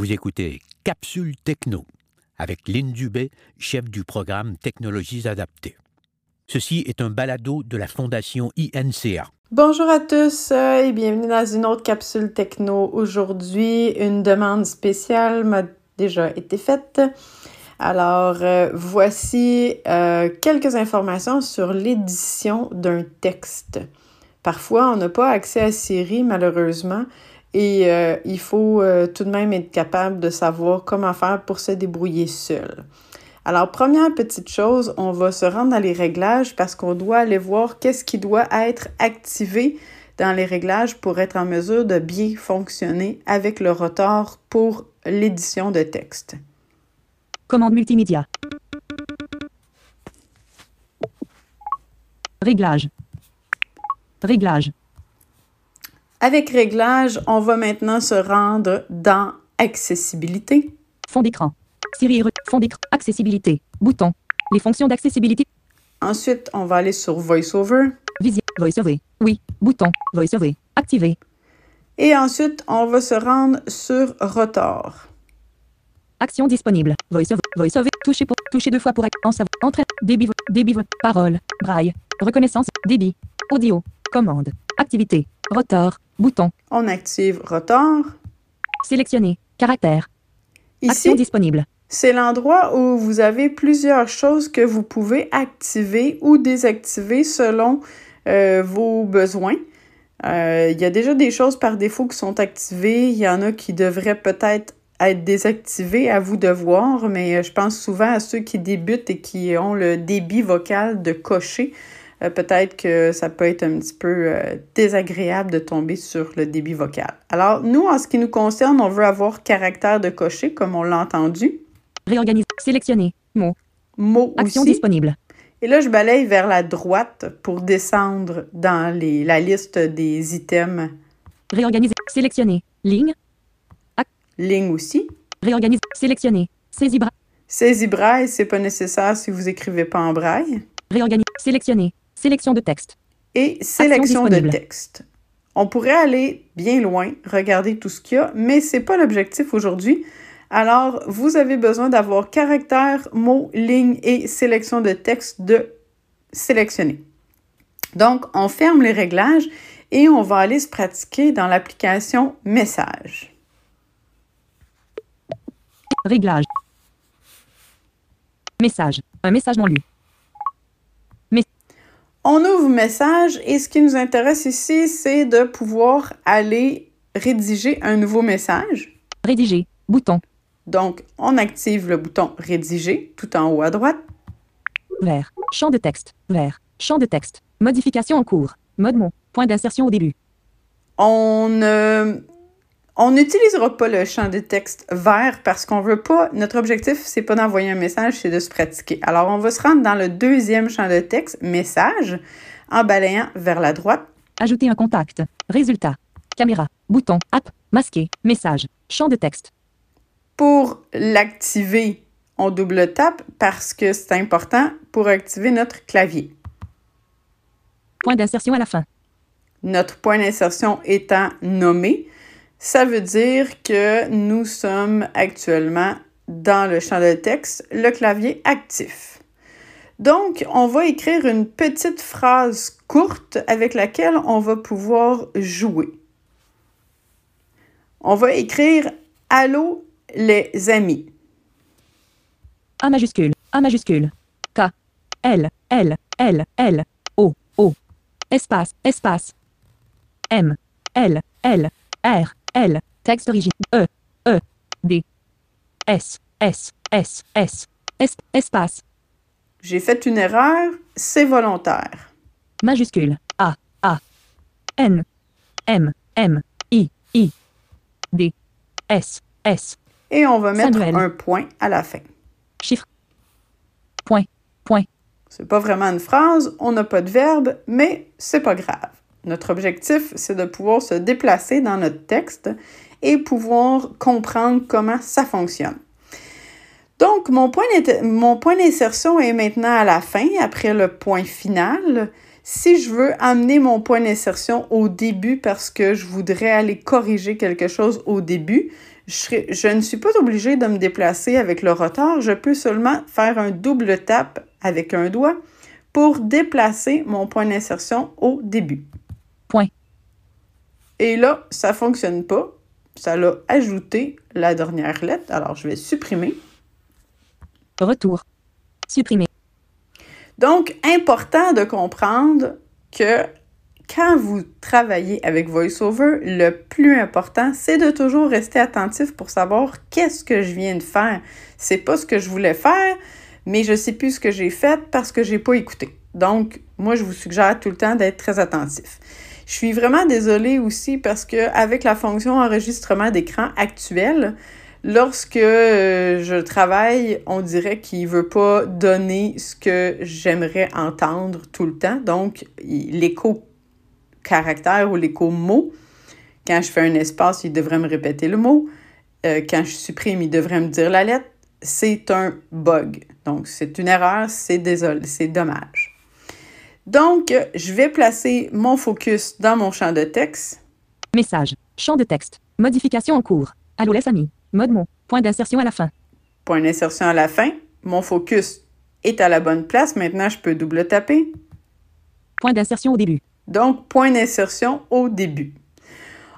Vous écoutez Capsule Techno avec Lynn Dubé, chef du programme Technologies adaptées. Ceci est un balado de la Fondation INCA. Bonjour à tous euh, et bienvenue dans une autre capsule techno. Aujourd'hui, une demande spéciale m'a déjà été faite. Alors, euh, voici euh, quelques informations sur l'édition d'un texte. Parfois, on n'a pas accès à Siri, malheureusement, et euh, il faut euh, tout de même être capable de savoir comment faire pour se débrouiller seul. Alors, première petite chose, on va se rendre dans les réglages parce qu'on doit aller voir qu'est-ce qui doit être activé dans les réglages pour être en mesure de bien fonctionner avec le rotor pour l'édition de texte. Commande multimédia. Réglage. Réglage. Avec réglage, on va maintenant se rendre dans accessibilité. Fond d'écran. Siri, fond d'écran. Accessibilité. Bouton. Les fonctions d'accessibilité. Ensuite, on va aller sur VoiceOver. Vision. VoiceOver. Oui. Bouton. VoiceOver. Activé. Et ensuite, on va se rendre sur Rotor. Action disponible. VoiceOver. VoiceOver. Toucher pour. Toucher deux fois pour. En savoir. Entrée. Débit. Débit. Parole. Braille. Reconnaissance. Débit. Audio. Commande. Activité. Rotor. Bouton. On active Rotor. Sélectionner. Caractère. Ici, Action disponible. c'est l'endroit où vous avez plusieurs choses que vous pouvez activer ou désactiver selon euh, vos besoins. Euh, Il y a déjà des choses par défaut qui sont activées. Il y en a qui devraient peut-être être désactivées, à vous de voir, mais euh, je pense souvent à ceux qui débutent et qui ont le débit vocal de cocher. Euh, peut-être que ça peut être un petit peu euh, désagréable de tomber sur le débit vocal. Alors, nous, en ce qui nous concerne, on veut avoir caractère de cocher, comme on l'a entendu. Réorganiser. Sélectionner. Mot. Mot Action aussi. disponible. Et là, je balaye vers la droite pour descendre dans les, la liste des items. Réorganiser. Sélectionner. Ligne. Ligne aussi. Réorganiser. Sélectionner. Saisie bras. Saisie braille, c'est pas nécessaire si vous écrivez pas en braille. Réorganiser. Sélectionner. Sélection de texte. Et sélection de texte. On pourrait aller bien loin, regarder tout ce qu'il y a, mais c'est pas l'objectif aujourd'hui. Alors, vous avez besoin d'avoir caractère, mot, ligne et sélection de texte de sélectionner. Donc, on ferme les réglages et on va aller se pratiquer dans l'application Message. Réglage. Message. Un message non lu. On ouvre Message et ce qui nous intéresse ici, c'est de pouvoir aller rédiger un nouveau message. Rédiger. Bouton. Donc, on active le bouton Rédiger tout en haut à droite. Vert. Champ de texte. Vert. Champ de texte. Modification en cours. Mode mot. Point d'insertion au début. On ne on n'utilisera pas le champ de texte vert parce qu'on veut pas. Notre objectif, c'est pas d'envoyer un message, c'est de se pratiquer. Alors, on va se rendre dans le deuxième champ de texte, message, en balayant vers la droite. Ajouter un contact. Résultat. Caméra. Bouton. App. Masqué. Message. Champ de texte. Pour l'activer, on double tape parce que c'est important pour activer notre clavier. Point d'insertion à la fin. Notre point d'insertion étant nommé, ça veut dire que nous sommes actuellement dans le champ de texte, le clavier actif. Donc, on va écrire une petite phrase courte avec laquelle on va pouvoir jouer. On va écrire Allô les amis. A majuscule. A majuscule. K. L. L. L. L. O. O. Espace. Espace. M. L. L. R. L. Texte origine. E. E. D. S. S. S. S. Es- espace. J'ai fait une erreur, c'est volontaire. Majuscule. A. A. N. M. M. I. I. D. S. S. Et on va mettre Samuel. un point à la fin. Chiffre. Point. Point. C'est pas vraiment une phrase, on n'a pas de verbe, mais c'est pas grave. Notre objectif, c'est de pouvoir se déplacer dans notre texte et pouvoir comprendre comment ça fonctionne. Donc, mon point mon point d'insertion est maintenant à la fin, après le point final. Si je veux amener mon point d'insertion au début parce que je voudrais aller corriger quelque chose au début, je, je ne suis pas obligée de me déplacer avec le rotor. Je peux seulement faire un double tap avec un doigt pour déplacer mon point d'insertion au début. Et là, ça ne fonctionne pas. Ça l'a ajouté la dernière lettre. Alors, je vais supprimer. Retour. Supprimer. Donc, important de comprendre que quand vous travaillez avec VoiceOver, le plus important, c'est de toujours rester attentif pour savoir qu'est-ce que je viens de faire. C'est pas ce que je voulais faire, mais je sais plus ce que j'ai fait parce que j'ai pas écouté. Donc, moi, je vous suggère tout le temps d'être très attentif. Je suis vraiment désolée aussi parce que avec la fonction enregistrement d'écran actuelle, lorsque euh, je travaille, on dirait qu'il veut pas donner ce que j'aimerais entendre tout le temps. Donc, l'écho caractère ou l'écho mot, quand je fais un espace, il devrait me répéter le mot. Euh, quand je supprime, il devrait me dire la lettre. C'est un bug. Donc, c'est une erreur, c'est désolé, c'est dommage. Donc, je vais placer mon focus dans mon champ de texte. Message. Champ de texte. Modification en cours. Allô les amis. Mode mot. Point d'insertion à la fin. Point d'insertion à la fin. Mon focus est à la bonne place. Maintenant, je peux double taper. Point d'insertion au début. Donc, point d'insertion au début.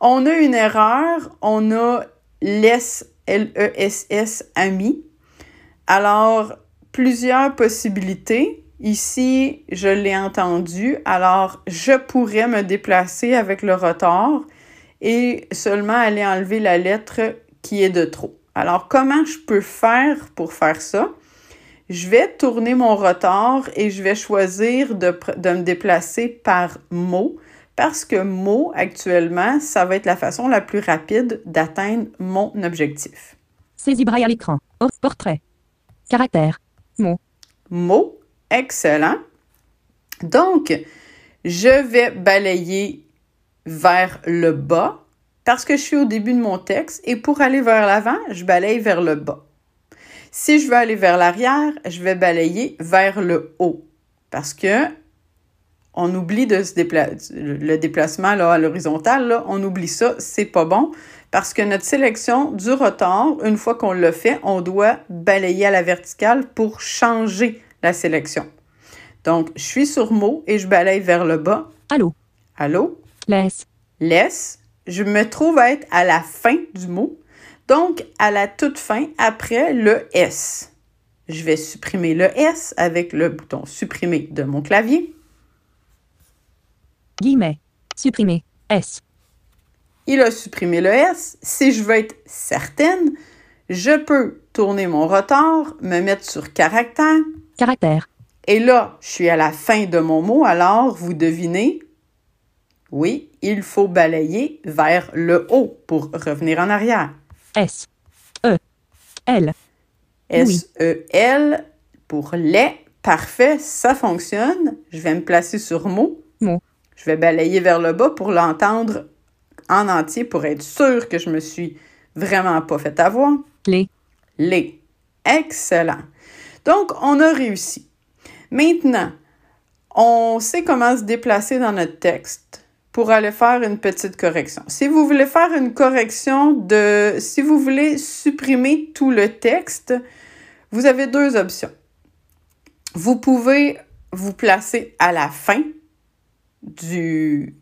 On a une erreur. On a less, L-E-S-S, ami. Alors, plusieurs possibilités. Ici, je l'ai entendu, alors je pourrais me déplacer avec le rotor et seulement aller enlever la lettre qui est de trop. Alors, comment je peux faire pour faire ça? Je vais tourner mon rotor et je vais choisir de, de me déplacer par mot parce que mot, actuellement, ça va être la façon la plus rapide d'atteindre mon objectif. Saisie braille à l'écran. Portrait. Caractère. Mot. Mot. Excellent. Donc, je vais balayer vers le bas parce que je suis au début de mon texte et pour aller vers l'avant, je balaye vers le bas. Si je veux aller vers l'arrière, je vais balayer vers le haut parce que on oublie le déplacement là, à l'horizontale, on oublie ça, c'est pas bon parce que notre sélection du rotor, une fois qu'on l'a fait, on doit balayer à la verticale pour changer la sélection. Donc, je suis sur mot et je balaye vers le bas. Allô? Allô? Laisse. Laisse. Je me trouve à être à la fin du mot. Donc, à la toute fin, après le S. Je vais supprimer le S avec le bouton supprimer de mon clavier. Guillemets. Supprimer. S. Il a supprimé le S. Si je veux être certaine, je peux tourner mon rotor, me mettre sur caractère. Et là, je suis à la fin de mon mot, alors vous devinez, oui, il faut balayer vers le haut pour revenir en arrière. S. E. L. S-E-L pour les. Parfait, ça fonctionne. Je vais me placer sur mot. Mot. Je vais balayer vers le bas pour l'entendre en entier pour être sûr que je me suis vraiment pas fait avoir. Les. Les. Excellent. Donc, on a réussi. Maintenant, on sait comment se déplacer dans notre texte pour aller faire une petite correction. Si vous voulez faire une correction de... Si vous voulez supprimer tout le texte, vous avez deux options. Vous pouvez vous placer à la fin du,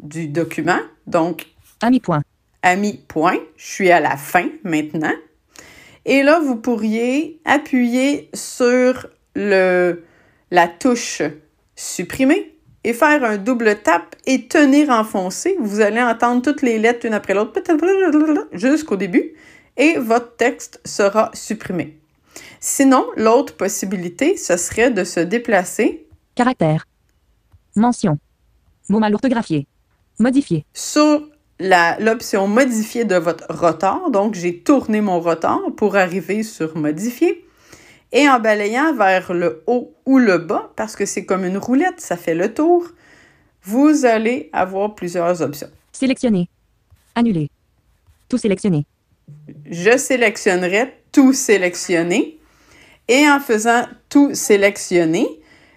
du document. Donc, ami point. Ami point. Je suis à la fin maintenant. Et là, vous pourriez appuyer sur le, la touche supprimer et faire un double tap et tenir enfoncé. Vous allez entendre toutes les lettres une après l'autre jusqu'au début et votre texte sera supprimé. Sinon, l'autre possibilité, ce serait de se déplacer. Caractère. Mention. Mot mal orthographié. Modifier. Sur l'option modifier de votre rotor. Donc, j'ai tourné mon rotor pour arriver sur modifier. Et en balayant vers le haut ou le bas, parce que c'est comme une roulette, ça fait le tour, vous allez avoir plusieurs options. Sélectionner. Annuler. Tout sélectionner. Je sélectionnerai tout sélectionner. Et en faisant tout sélectionner,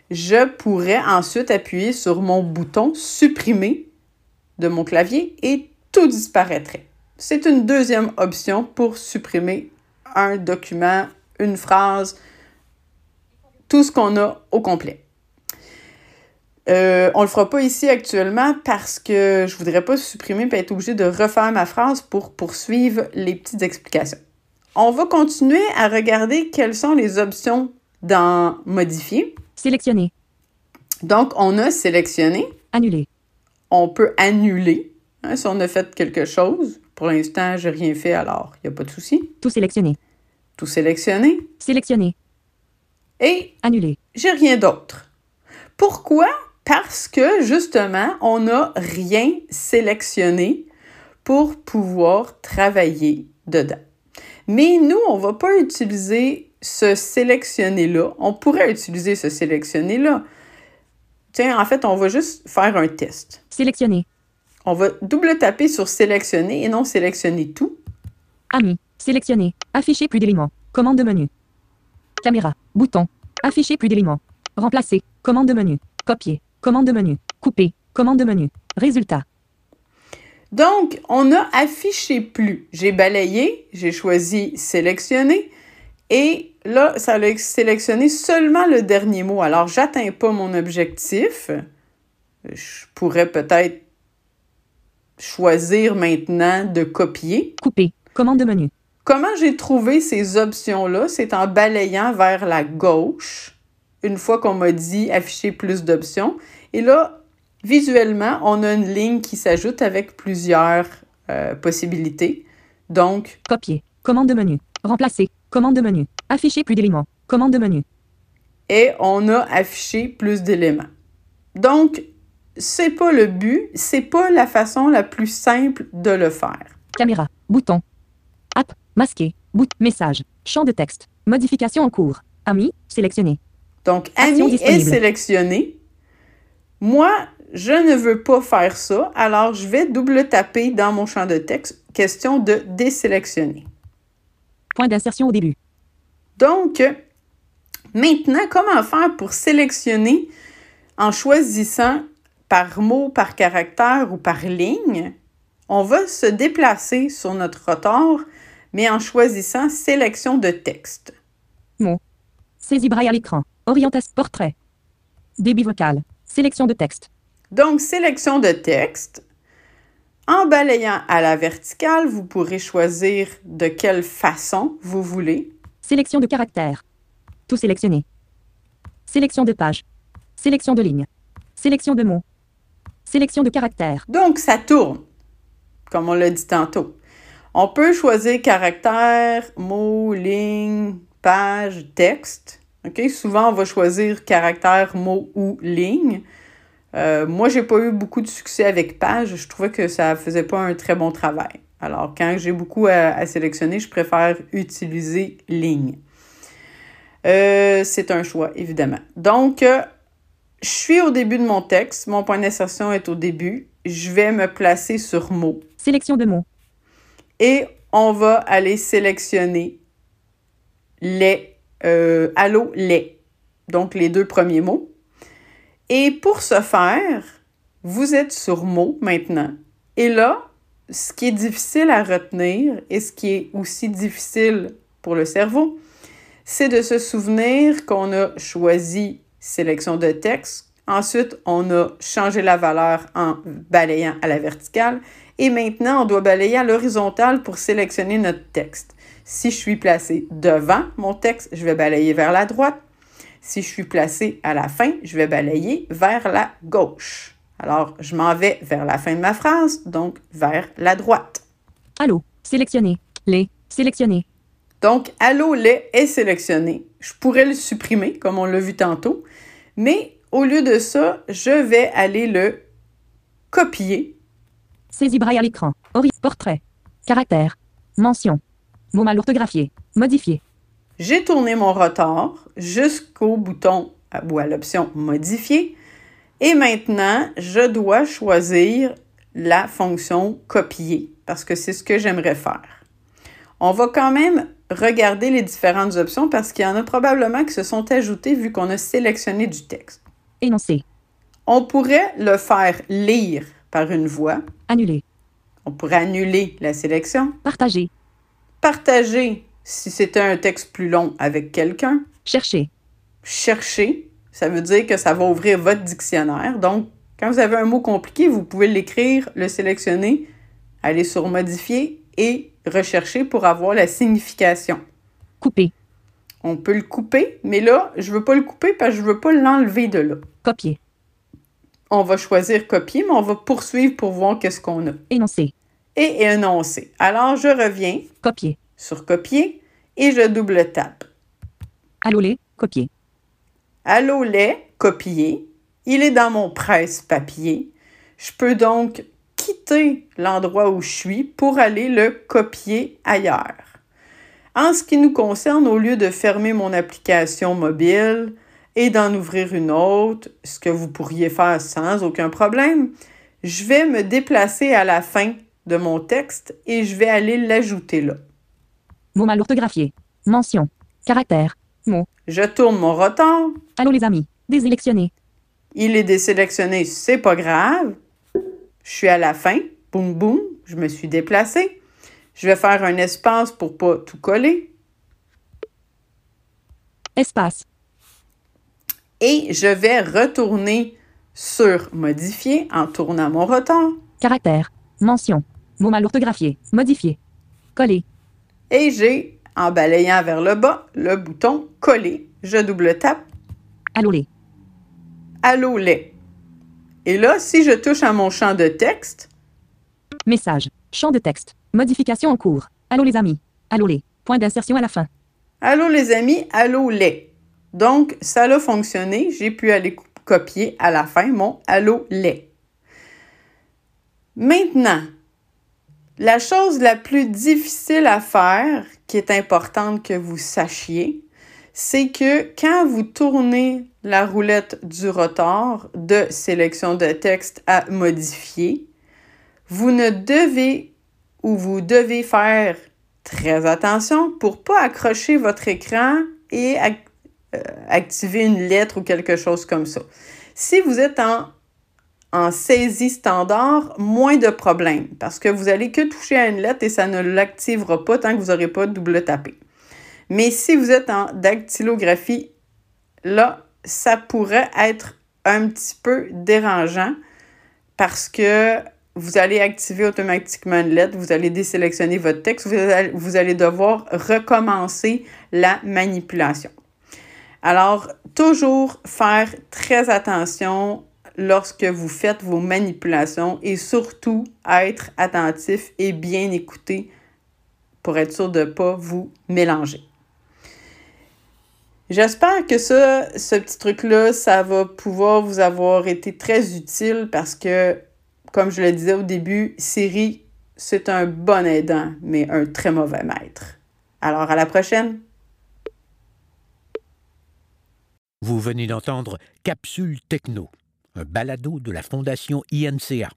je pourrais ensuite appuyer sur mon bouton supprimer de mon clavier et tout disparaîtrait. c'est une deuxième option pour supprimer un document, une phrase, tout ce qu'on a au complet. Euh, on le fera pas ici actuellement parce que je voudrais pas supprimer et être obligé de refaire ma phrase pour poursuivre les petites explications. On va continuer à regarder quelles sont les options dans modifier. Sélectionner. Donc, on a sélectionné. Annuler. On peut annuler hein, si on a fait quelque chose. Pour l'instant, j'ai rien fait, alors il n'y a pas de souci. Tout sélectionner. Tout sélectionner. Sélectionner. Et Annuler. j'ai rien d'autre. Pourquoi? Parce que justement, on n'a rien sélectionné pour pouvoir travailler dedans. Mais nous, on ne va pas utiliser ce sélectionner-là. On pourrait utiliser ce sélectionner-là. Tiens, en fait, on va juste faire un test. Sélectionner. On va double taper sur sélectionner et non sélectionner tout. Ami. Sélectionner. Afficher plus d'éléments. Commande de menu. Caméra. Bouton. Afficher plus d'éléments. Remplacer. Commande de menu. Copier. Commande de menu. Couper. Commande de menu. Résultat. Donc, on a affiché plus. J'ai balayé, j'ai choisi sélectionner et là, ça a sélectionné seulement le dernier mot. Alors, j'atteins pas mon objectif. Je pourrais peut-être choisir maintenant de copier. Couper. Commande de menu. Comment j'ai trouvé ces options-là? C'est en balayant vers la gauche, une fois qu'on m'a dit afficher plus d'options. Et là, visuellement, on a une ligne qui s'ajoute avec plusieurs euh, possibilités. Donc, Copier. Commande de menu. Remplacer. Commande de menu. Afficher plus d'éléments. Commande de menu. et on a affiché plus d'éléments. Donc, c'est pas le but, c'est pas la façon la plus simple de le faire. Caméra. Bouton. App. Masqué. Bout. Message. Champ de texte. Modification en cours. Ami. Sélectionné. Donc, ami est sélectionné. Moi, je ne veux pas faire ça, alors je vais double taper dans mon champ de texte, question de désélectionner. Point d'insertion au début. Donc, maintenant, comment faire pour sélectionner en choisissant par mot, par caractère ou par ligne? On va se déplacer sur notre rotor, mais en choisissant sélection de texte. Saisie braille à l'écran. Orientation. Portrait. Débit vocal. Sélection de texte. Donc, sélection de texte. En balayant à la verticale, vous pourrez choisir de quelle façon vous voulez. Sélection de caractères. Tout sélectionné. Sélection de page. Sélection de ligne. Sélection de mots. Sélection de caractères. Donc, ça tourne, comme on l'a dit tantôt. On peut choisir caractère, mot, ligne, page, texte. Souvent, on va choisir caractère, mot ou ligne. Euh, moi, j'ai pas eu beaucoup de succès avec page. Je trouvais que ça faisait pas un très bon travail. Alors, quand j'ai beaucoup à, à sélectionner, je préfère utiliser ligne. Euh, c'est un choix, évidemment. Donc, euh, je suis au début de mon texte. Mon point d'insertion est au début. Je vais me placer sur mots. Sélection de mots. Et on va aller sélectionner les euh, allô, les. Donc, les deux premiers mots. Et pour ce faire, vous êtes sur mots maintenant. Et là, ce qui est difficile à retenir et ce qui est aussi difficile pour le cerveau, c'est de se souvenir qu'on a choisi sélection de texte. Ensuite, on a changé la valeur en balayant à la verticale. Et maintenant, on doit balayer à l'horizontale pour sélectionner notre texte. Si je suis placé devant mon texte, je vais balayer vers la droite. Si je suis placé à la fin, je vais balayer vers la gauche. Alors, je m'en vais vers la fin de ma phrase, donc vers la droite. Allô. Sélectionné. Les. Sélectionné. Donc, allô, lait est sélectionné. Je pourrais le supprimer, comme on l'a vu tantôt, mais au lieu de ça, je vais aller le copier. Saisie braille à l'écran. Ori. Portrait. Caractère. Mention. Mot mal orthographié. Modifié. J'ai tourné mon rotor jusqu'au bouton ou à l'option modifier. Et maintenant, je dois choisir la fonction copier parce que c'est ce que j'aimerais faire. On va quand même regarder les différentes options parce qu'il y en a probablement qui se sont ajoutées vu qu'on a sélectionné du texte. Énoncé. On pourrait le faire lire par une voix. Annulé. On pourrait annuler la sélection. Partager. Partager si c'était un texte plus long avec quelqu'un. Chercher. Chercher, ça veut dire que ça va ouvrir votre dictionnaire. Donc, quand vous avez un mot compliqué, vous pouvez l'écrire, le sélectionner, aller sur Modifier et rechercher pour avoir la signification. Couper. On peut le couper, mais là, je veux pas le couper parce que je veux pas l'enlever de là. Copier. On va choisir copier, mais on va poursuivre pour voir qu'est-ce qu'on a. Énoncer. Et énoncer. Alors, je reviens Copier. sur copier et je double tape. Alloler. Copier. Allo lait, copier. Il est dans mon presse-papier. Je peux donc quitter l'endroit où je suis pour aller le copier ailleurs. En ce qui nous concerne, au lieu de fermer mon application mobile et d'en ouvrir une autre, ce que vous pourriez faire sans aucun problème, je vais me déplacer à la fin de mon texte et je vais aller l'ajouter là. Mot mal orthographié. Mention. Caractère. Mot. Je tourne mon rotor, Allô les amis. Désélectionner. il est désélectionné, c'est pas grave. Je suis à la fin, boum boum, je me suis déplacé. Je vais faire un espace pour pas tout coller Espace. et je vais retourner sur modifier en tournant mon rotor Caractère. Mention. Mot mal orthographié. Modifier. Coller. et j'ai en balayant vers le bas le bouton coller. Je double tape Alloler. Allô lait. Et là, si je touche à mon champ de texte, Message. Champ de texte. Modification en cours. Allô les amis. Allô les. Point d'insertion à la fin. Allô les amis, allô lait. Donc, ça a fonctionné. J'ai pu aller co- copier à la fin mon allô lait. Maintenant, la chose la plus difficile à faire, qui est importante que vous sachiez, c'est que quand vous tournez la roulette du rotor de sélection de texte à modifier, vous ne devez ou vous devez faire très attention pour pas accrocher votre écran et euh, activer une lettre ou quelque chose comme ça. Si vous êtes en, en saisie standard, moins de problèmes parce que vous allez que toucher à une lettre et ça ne l'activera pas tant que vous n'aurez pas double tapé. Mais si vous êtes en dactylographie, là, ça pourrait être un petit peu dérangeant parce que vous allez activer automatiquement une lettre, vous allez désélectionner votre texte, vous allez, devoir recommencer la manipulation. Alors, toujours faire très attention lorsque vous faites vos manipulations et surtout être attentif et bien écouter pour être sûr de ne pas vous mélanger. J'espère que ça, ce petit truc-là, ça va pouvoir vous avoir été très utile parce que, comme je le disais au début, Siri, c'est un bon aidant, mais un très mauvais maître. Alors, à la prochaine! Vous venez d'entendre Capsule Techno, un balado de la Fondation INCA.